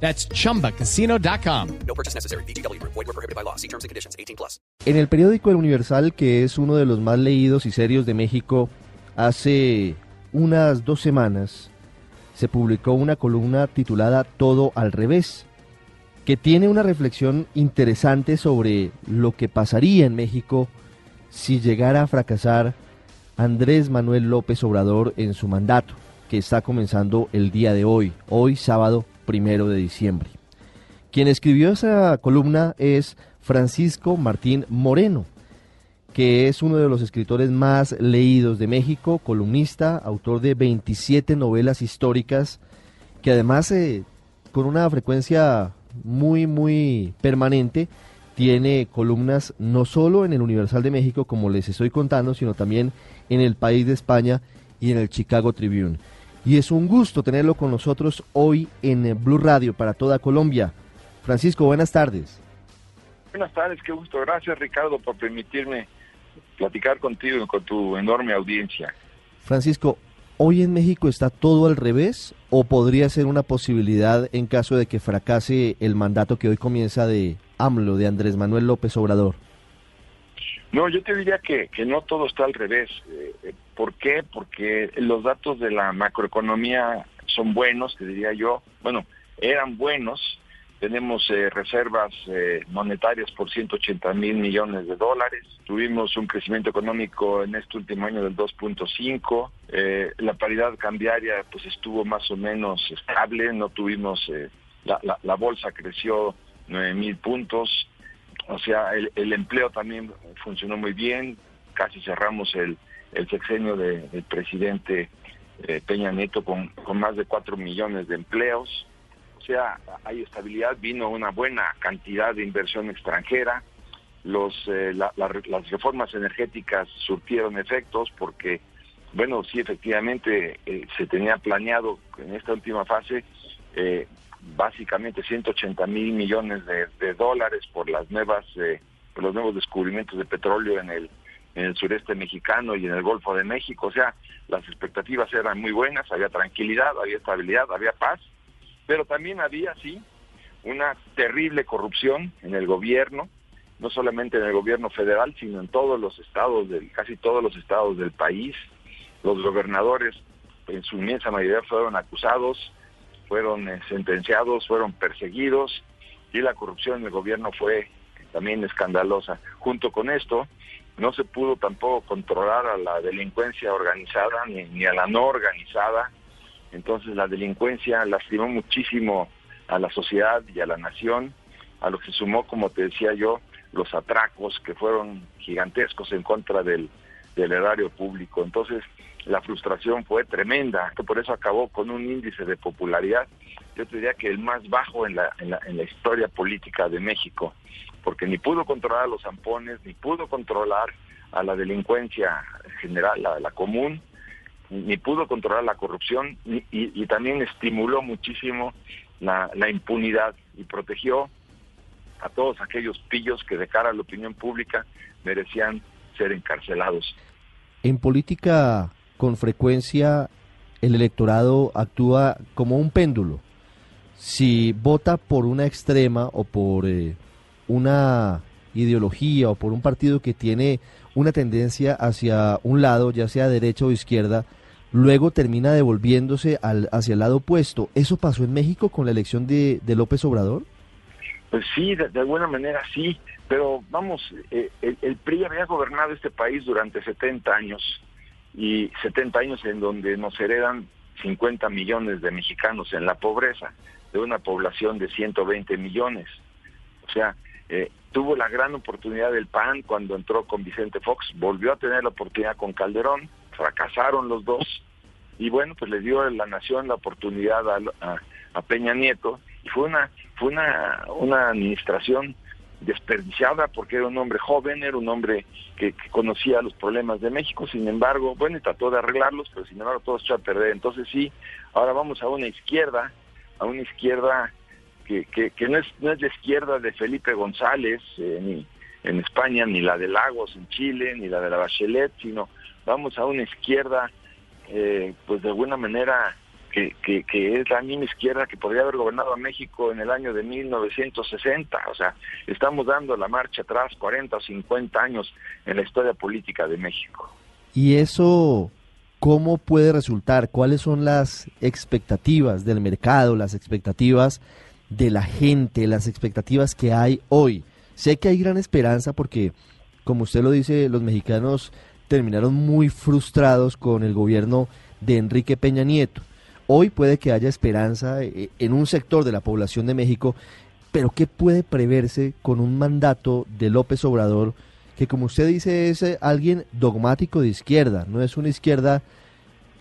That's chumbacasino.com. No purchase necessary. BGW. Void were prohibited by law. See terms and conditions. 18 plus. En el periódico El Universal, que es uno de los más leídos y serios de México, hace unas dos semanas se publicó una columna titulada Todo al revés, que tiene una reflexión interesante sobre lo que pasaría en México si llegara a fracasar Andrés Manuel López Obrador en su mandato, que está comenzando el día de hoy, hoy sábado primero de diciembre. Quien escribió esa columna es Francisco Martín Moreno, que es uno de los escritores más leídos de México, columnista, autor de 27 novelas históricas, que además eh, con una frecuencia muy, muy permanente, tiene columnas no solo en el Universal de México, como les estoy contando, sino también en el País de España y en el Chicago Tribune. Y es un gusto tenerlo con nosotros hoy en Blue Radio para toda Colombia. Francisco, buenas tardes. Buenas tardes, qué gusto. Gracias Ricardo por permitirme platicar contigo y con tu enorme audiencia. Francisco, ¿hoy en México está todo al revés o podría ser una posibilidad en caso de que fracase el mandato que hoy comienza de AMLO, de Andrés Manuel López Obrador? No, yo te diría que, que no todo está al revés. Eh, ¿Por qué? Porque los datos de la macroeconomía son buenos, te diría yo. Bueno, eran buenos. Tenemos eh, reservas eh, monetarias por 180 mil millones de dólares. Tuvimos un crecimiento económico en este último año del 2.5. Eh, la paridad cambiaria pues estuvo más o menos estable. No tuvimos, eh, la, la, bolsa creció 9 mil puntos. O sea, el, el, empleo también funcionó muy bien, casi cerramos el, el sexenio de, del presidente eh, Peña Nieto con, con más de 4 millones de empleos. O sea, hay estabilidad, vino una buena cantidad de inversión extranjera, los, eh, la, la, las reformas energéticas surtieron efectos porque, bueno, sí, efectivamente eh, se tenía planeado en esta última fase eh, básicamente 180 mil millones de, de, dólares por las nuevas eh, por los nuevos descubrimientos de petróleo en el en el sureste mexicano y en el Golfo de México, o sea, las expectativas eran muy buenas, había tranquilidad, había estabilidad, había paz, pero también había sí una terrible corrupción en el gobierno, no solamente en el gobierno federal, sino en todos los estados del casi todos los estados del país. Los gobernadores en su inmensa mayoría fueron acusados fueron eh, sentenciados, fueron perseguidos y la corrupción en el gobierno fue también escandalosa. Junto con esto, no se pudo tampoco controlar a la delincuencia organizada ni, ni a la no organizada. Entonces la delincuencia lastimó muchísimo a la sociedad y a la nación, a lo que sumó, como te decía yo, los atracos que fueron gigantescos en contra del, del erario público. Entonces, la frustración fue tremenda, que por eso acabó con un índice de popularidad, yo te diría que el más bajo en la, en la, en la historia política de México, porque ni pudo controlar a los zampones, ni pudo controlar a la delincuencia general, la, común, ni pudo controlar la corrupción, y, también estimuló muchísimo la, la impunidad y protegió a todos aquellos pillos que de cara a la opinión pública merecían ser encarcelados. En política con frecuencia el electorado actúa como un péndulo. Si vota por una extrema o por eh, una ideología o por un partido que tiene una tendencia hacia un lado, ya sea derecha o izquierda, luego termina devolviéndose al, hacia el lado opuesto. ¿Eso pasó en México con la elección de, de López Obrador? Pues sí, de, alguna manera sí, pero vamos, eh, el, el PRI había gobernado este país durante 70 años y 70 años en donde nos heredan 50 millones de mexicanos en la pobreza, de una población de 120 millones. O sea, eh, tuvo la gran oportunidad del PAN cuando entró con Vicente Fox, volvió a tener la oportunidad con Calderón, fracasaron los dos, y bueno, pues le dio a la nación la oportunidad a, a, Peña Nieto, y fue una, fue una, una administración desperdiciada porque era un hombre joven, era un hombre que, conocía los problemas de México, sin embargo, bueno, y trató de arreglarlos, pero sin embargo todo se echó a perder. Entonces sí, ahora vamos a una izquierda, a una izquierda que, que, no, es, no es la izquierda de Felipe González eh, ni en España, ni la de Lagos en Chile, ni la de la Bachelet, sino vamos a una izquierda, eh, pues de alguna manera que, que, es la misma izquierda que podría haber gobernado a México en el año de 1960. O sea, estamos dando la marcha atrás 40 o 50 años en la historia política de México. ¿Y eso cómo puede resultar? ¿Cuáles son las expectativas del mercado, las expectativas de la gente, las expectativas que hay hoy? Sé que hay gran esperanza porque, como usted lo dice, los mexicanos terminaron muy frustrados con el gobierno de Enrique Peña Nieto. Hoy puede que haya esperanza eh, en un sector de la población de México, pero ¿qué puede preverse con un mandato de López Obrador que, como usted dice, es eh, alguien dogmático de izquierda? No es una izquierda,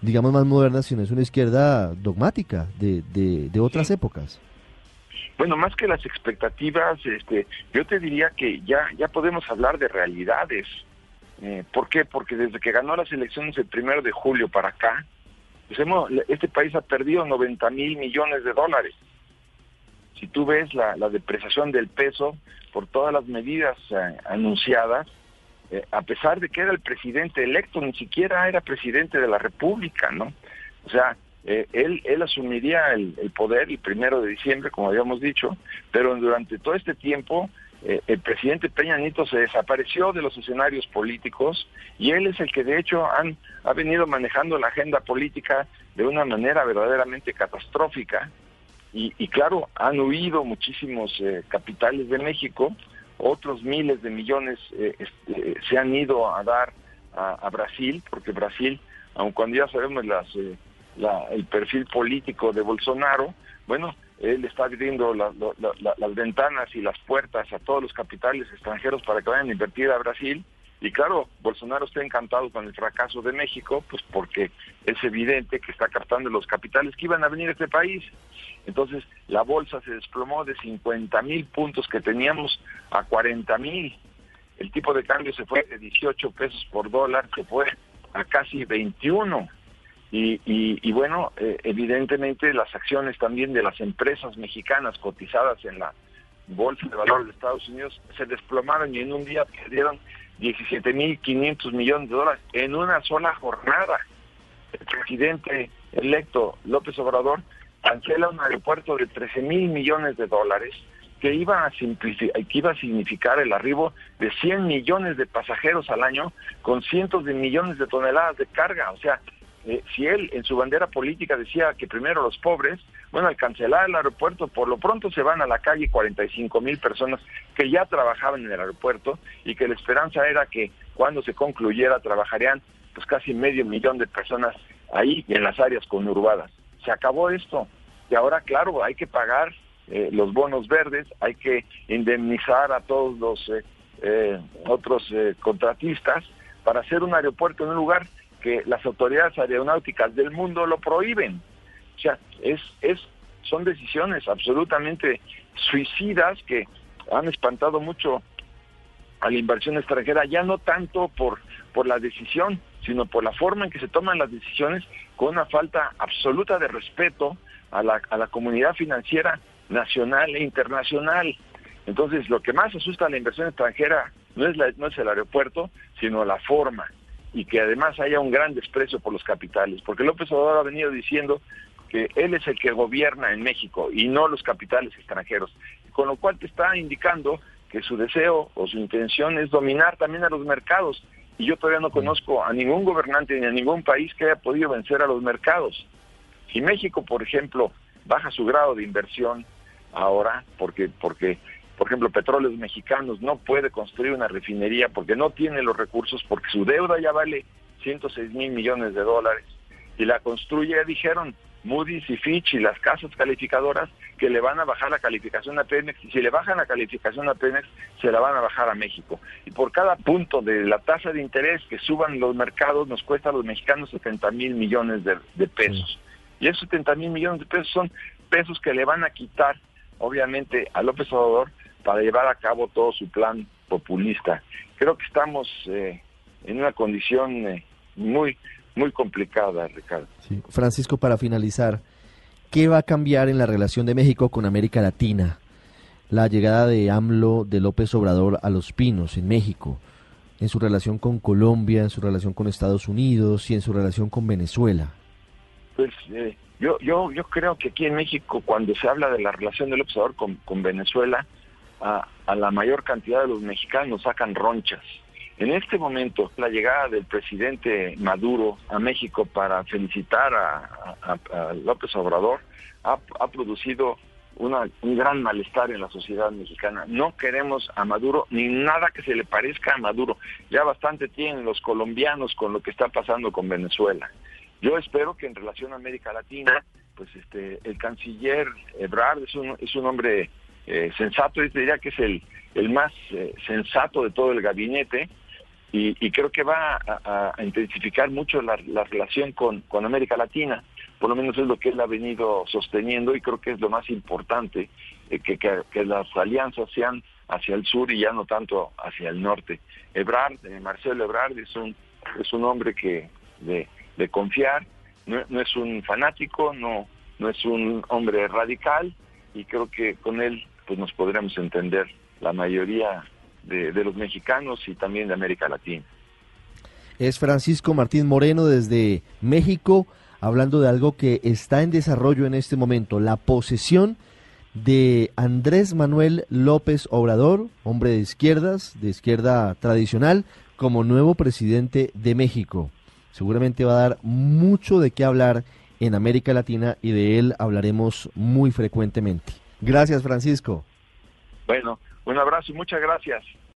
digamos, más moderna, sino es una izquierda dogmática de, de, otras épocas. Bueno, más que las expectativas, este, yo te diría que ya, ya podemos hablar de realidades. Eh, ¿Por qué? Porque desde que ganó las elecciones el primero de julio para acá, pues este país ha perdido 90 mil millones de dólares. Si tú ves la, depreciación del peso por todas las medidas eh, anunciadas, eh, a pesar de que era el presidente electo, ni siquiera era presidente de la República, ¿no? O sea, eh, él, él asumiría el, poder el primero de diciembre, como habíamos dicho, pero durante todo este tiempo eh, el presidente Peña Nieto se desapareció de los escenarios políticos y él es el que de hecho han, ha venido manejando la agenda política de una manera verdaderamente catastrófica. Y, claro, han huido muchísimos eh, capitales de México, otros miles de millones eh, este, se han ido a dar a, Brasil, porque Brasil, aun cuando ya sabemos las, el perfil político de Bolsonaro, bueno, él está abriendo las ventanas y las puertas a todos los capitales extranjeros para que vayan a invertir a Brasil. Y claro, Bolsonaro está encantado con el fracaso de México, pues porque es evidente que está captando los capitales que iban a venir a este país. Entonces, la bolsa se desplomó de 50 mil puntos que teníamos a 40 mil. El tipo de cambio se fue de 18 pesos por dólar, se fue a casi 21. Y, bueno, eh, evidentemente las acciones también de las empresas mexicanas cotizadas en la Bolsa de Valores de Estados Unidos se desplomaron y en un día perdieron 17.500 millones de dólares en una sola jornada. El presidente electo López Obrador cancela un aeropuerto de 13 mil millones de dólares que iba, a que iba a significar el arribo de 100 millones de pasajeros al año con cientos de millones de toneladas de carga. O sea, eh, si él en su bandera política decía que primero los pobres, bueno, al cancelar el aeropuerto, por lo pronto se van a la calle 45 mil personas que ya trabajaban en el aeropuerto y que la esperanza era que cuando se concluyera trabajarían pues casi medio millón de personas ahí en las áreas conurbadas. Se acabó esto y ahora, claro, hay que pagar eh, los bonos verdes, hay que indemnizar a todos los eh, otros contratistas para hacer un aeropuerto en un lugar que las autoridades aeronáuticas del mundo lo prohíben. O sea, es, es, son decisiones absolutamente suicidas que han espantado mucho a la inversión extranjera, ya no tanto por, por la decisión, sino por la forma en que se toman las decisiones con una falta absoluta de respeto a la, a la comunidad financiera nacional e internacional. Entonces, lo que más asusta a la inversión extranjera no es, la, no es el aeropuerto, sino la forma y que además haya un gran desprecio por los capitales, porque López Obrador ha venido diciendo que él es el que gobierna en México y no los capitales extranjeros, con lo cual te está indicando que su deseo o su intención es dominar también a los mercados. Y yo todavía no conozco a ningún gobernante ni a ningún país que haya podido vencer a los mercados. Si México, por ejemplo, baja su grado de inversión ahora, porque, porque por ejemplo, Petróleos Mexicanos no puede construir una refinería porque no tiene los recursos, porque su deuda ya vale 106 mil millones de dólares y la construye, dijeron Moody's y Fitch y las casas calificadoras que le van a bajar la calificación a Pemex y si le bajan la calificación a Pemex se la van a bajar a México. Y por cada punto de la tasa de interés que suban los mercados nos cuesta a los mexicanos 70 mil millones de, pesos. Y esos 70 mil millones de pesos son pesos que le van a quitar obviamente a López Obrador para llevar a cabo todo su plan populista. Creo que estamos eh, en una condición eh, muy, muy complicada, Ricardo. Francisco, para finalizar, ¿qué va a cambiar en la relación de México con América Latina? La llegada de AMLO, de López Obrador a Los Pinos, en México, en su relación con Colombia, en su relación con Estados Unidos y en su relación con Venezuela. Pues eh, yo, yo, yo creo que aquí en México, cuando se habla de la relación de López Obrador con, con Venezuela, a, la mayor cantidad de los mexicanos sacan ronchas en este momento, la llegada del presidente Maduro a México para felicitar a, López Obrador ha, producido un gran malestar en la sociedad mexicana. No queremos a Maduro ni nada que se le parezca a Maduro. Ya bastante tienen los colombianos con lo que está pasando con Venezuela. Yo espero que en relación a América Latina, pues este, el canciller Ebrard es un, es un hombre eh, sensato, y diría que es el, el más eh, sensato de todo el gabinete, y, creo que va a, intensificar mucho la, relación con, América Latina, por lo menos es lo que él ha venido sosteniendo y creo que es lo más importante, eh, que, las alianzas sean hacia el sur y ya no tanto hacia el norte. Ebrard, eh, Marcelo Ebrard es un, es un hombre que de, confiar, no, es un fanático, no, no es un hombre radical y creo que con él pues nos podremos entender la mayoría de, los mexicanos y también de América Latina. Es Francisco Martín Moreno desde México, hablando de algo que está en desarrollo en este momento, la posesión de Andrés Manuel López Obrador, hombre de izquierdas, de izquierda tradicional, como nuevo presidente de México. Seguramente va a dar mucho de qué hablar en América Latina y de él hablaremos muy frecuentemente. Gracias, Francisco. Bueno, un abrazo y muchas gracias.